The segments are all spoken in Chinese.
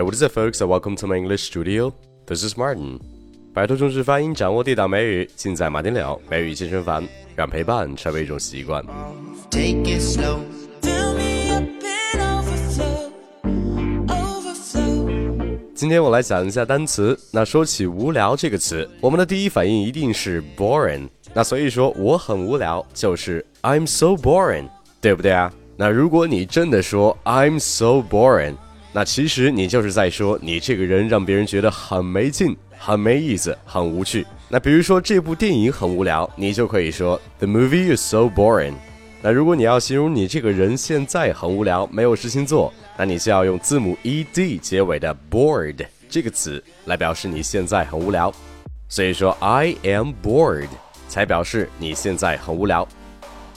Hey, what is up, folks? Welcome to my English studio. This is Martin. 摆脱中式发音，掌握地道美语，尽在马丁聊美语健身房，让陪伴成为一种习惯。Take it slow. Me up and overflow, overflow. 今天我来讲一下单词。那说起无聊这个词，我们的第一反应一定是 boring。那所以说我很无聊，就是 I'm so boring，对不对啊？那如果你真的说 I'm so boring。那其实你就是在说你这个人让别人觉得很没劲、很没意思、很无趣。那比如说这部电影很无聊，你就可以说 The movie is so boring。那如果你要形容你这个人现在很无聊、没有事情做，那你就要用字母 e d 结尾的 bored 这个词来表示你现在很无聊。所以说 I am bored 才表示你现在很无聊。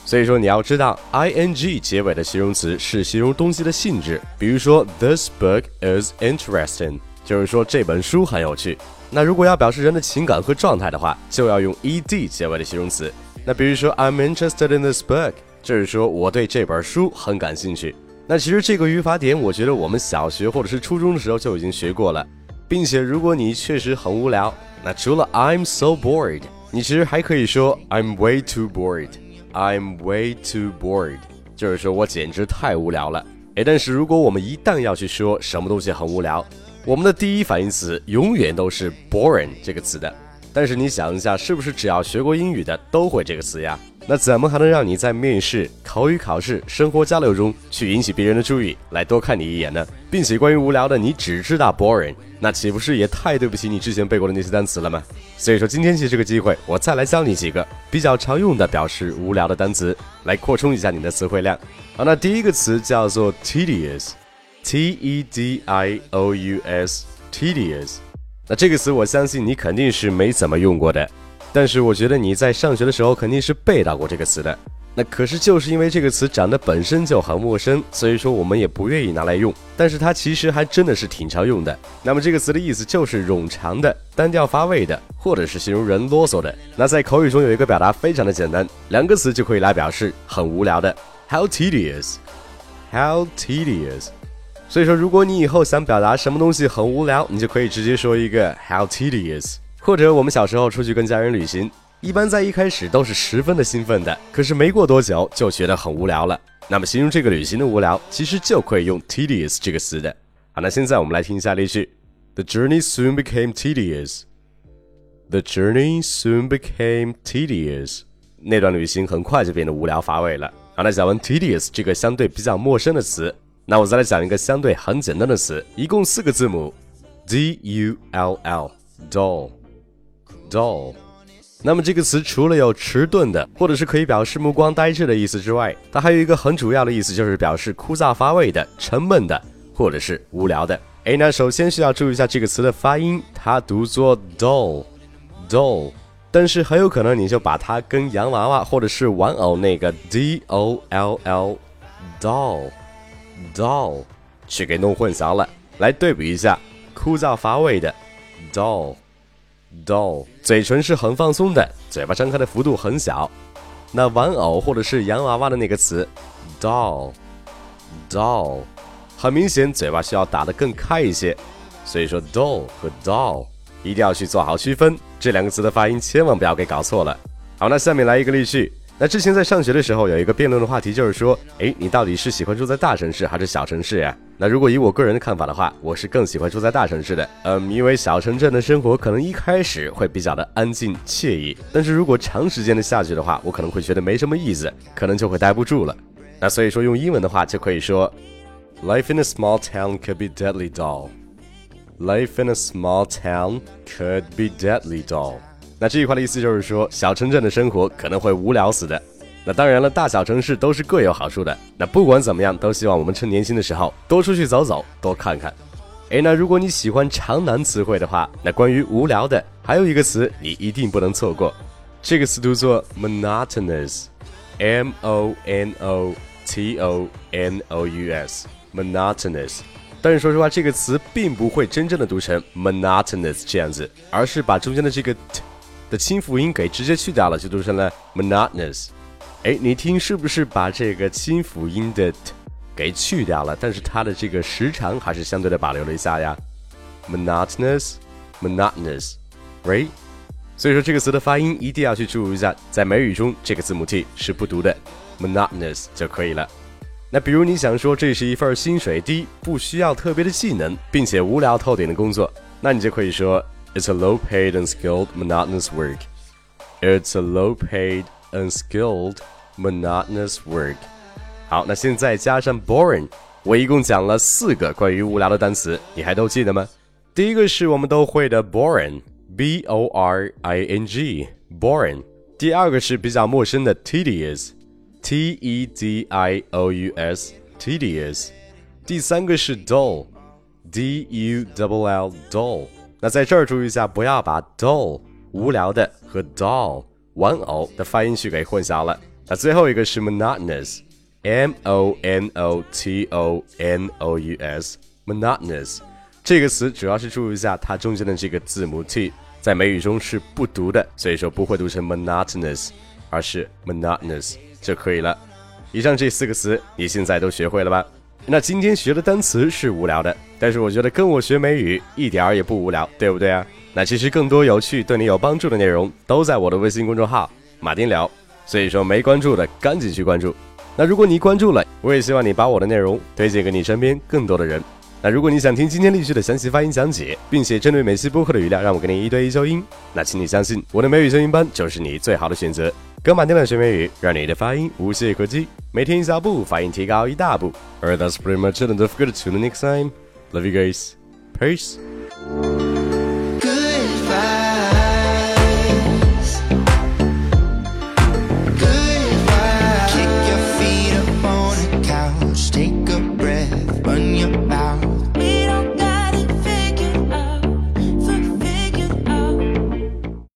所以说你要知道，i n g 结尾的形容词是形容东西的性质。比如说，This book is interesting，就是说这本书很有趣。那如果要表示人的情感和状态的话，就要用 e d 结尾的形容词。那比如说，I'm interested in this book，就是说我对这本书很感兴趣。那其实这个语法点，我觉得我们小学或者是初中的时候就已经学过了，并且如果你确实很无聊，那除了 I'm so bored，你其实还可以说 I'm way too bored。I'm way too bored，就是说我简直太无聊了。哎，但是如果我们一旦要去说什么东西很无聊，我们的第一反应词永远都是 boring 这个词的。但是你想一下，是不是只要学过英语的都会这个词呀？那怎么还能让你在面试、口语考试、生活交流中去引起别人的注意，来多看你一眼呢？并且关于无聊的，你只知道 boring，那岂不是也太对不起你之前背过的那些单词了吗？所以说，今天借这个机会，我再来教你几个比较常用的表示无聊的单词，来扩充一下你的词汇量。好，那第一个词叫做 tedious，t e d i o u s，tedious。那这个词，我相信你肯定是没怎么用过的。但是我觉得你在上学的时候肯定是背到过这个词的，那可是就是因为这个词长得本身就很陌生，所以说我们也不愿意拿来用。但是它其实还真的是挺常用的。那么这个词的意思就是冗长的、单调乏味的，或者是形容人啰嗦的。那在口语中有一个表达非常的简单，两个词就可以来表示很无聊的，How tedious，How tedious。所以说如果你以后想表达什么东西很无聊，你就可以直接说一个 How tedious。或者我们小时候出去跟家人旅行，一般在一开始都是十分的兴奋的，可是没过多久就觉得很无聊了。那么形容这个旅行的无聊，其实就可以用 tedious 这个词的。好，那现在我们来听一下例句：The journey soon became tedious. The journey soon became tedious. 那段旅行很快就变得无聊乏味了。好，那讲完 tedious 这个相对比较陌生的词，那我再来讲一个相对很简单的词，一共四个字母：d u l l，dull。dull，那么这个词除了有迟钝的，或者是可以表示目光呆滞的意思之外，它还有一个很主要的意思，就是表示枯燥乏味的、沉闷的，或者是无聊的。哎，那首先需要注意一下这个词的发音，它读作 dull，dull，但是很有可能你就把它跟洋娃娃或者是玩偶那个 d o l l，dull，dull 去给弄混淆了。来对比一下，枯燥乏味的 dull。Doll，嘴唇是很放松的，嘴巴张开的幅度很小。那玩偶或者是洋娃娃的那个词，doll，doll，很明显嘴巴需要打得更开一些。所以说，doll 和 doll 一定要去做好区分，这两个词的发音千万不要给搞错了。好，那下面来一个例句。那之前在上学的时候，有一个辩论的话题，就是说，哎，你到底是喜欢住在大城市还是小城市呀？那如果以我个人的看法的话，我是更喜欢住在大城市的。嗯，因为小城镇的生活可能一开始会比较的安静惬意，但是如果长时间的下去的话，我可能会觉得没什么意思，可能就会待不住了。那所以说用英文的话就可以说，Life in a small town could be deadly dull. Life in a small town could be deadly dull. 那这句话的意思就是说，小城镇的生活可能会无聊死的。那当然了，大小城市都是各有好处的。那不管怎么样，都希望我们趁年轻的时候多出去走走，多看看。诶，那如果你喜欢长难词汇的话，那关于无聊的还有一个词你一定不能错过，这个词读作 monotonous，m o n o t o n o u s，monotonous。但是说实话，这个词并不会真正的读成 monotonous 这样子，而是把中间的这个 t。的清辅音给直接去掉了，就读成了 monotonous。哎，你听是不是把这个清辅音的 t 给去掉了，但是它的这个时长还是相对的保留了一下呀。monotonous，monotonous，right？所以说这个词的发音一定要去注意一下，在美语中这个字母 t 是不读的，monotonous 就可以了。那比如你想说这是一份薪水低、不需要特别的技能，并且无聊透顶的工作，那你就可以说 It's a low-paid, unskilled, monotonous work. It's a low-paid, unskilled, monotonous work. 好，那现在加上 boring，我一共讲了四个关于无聊的单词，你还都记得吗？第一个是我们都会的 boring，b o r i n g，boring。第二个是比较陌生的 tedious，t e d i o u s，tedious。第三个是 dull，d u l l dull。 那在这儿注意一下，不要把 dull 无聊的和 doll 玩偶的发音去给混淆了。那最后一个是 monotonous。M O N O T O N O U S，monotonous 这个词主要是注意一下它中间的这个字母 t，在美语中是不读的，所以说不会读成 monotonous，而是 monotonous 就可以了。以上这四个词你现在都学会了吧？那今天学的单词是无聊的，但是我觉得跟我学美语一点儿也不无聊，对不对啊？那其实更多有趣、对你有帮助的内容都在我的微信公众号马丁聊，所以说没关注的赶紧去关注。那如果你关注了，我也希望你把我的内容推荐给你身边更多的人。那如果你想听今天例句的详细发音讲解，并且针对每期播客的语料让我给你一对一纠音，那请你相信我的美语纠音班就是你最好的选择。跟马丁的学美语，让你的发音无懈可击，每天一小步，发音提高一大步。Alright, that's pretty much it. Don't forget to tune next time. Love you guys. Peace.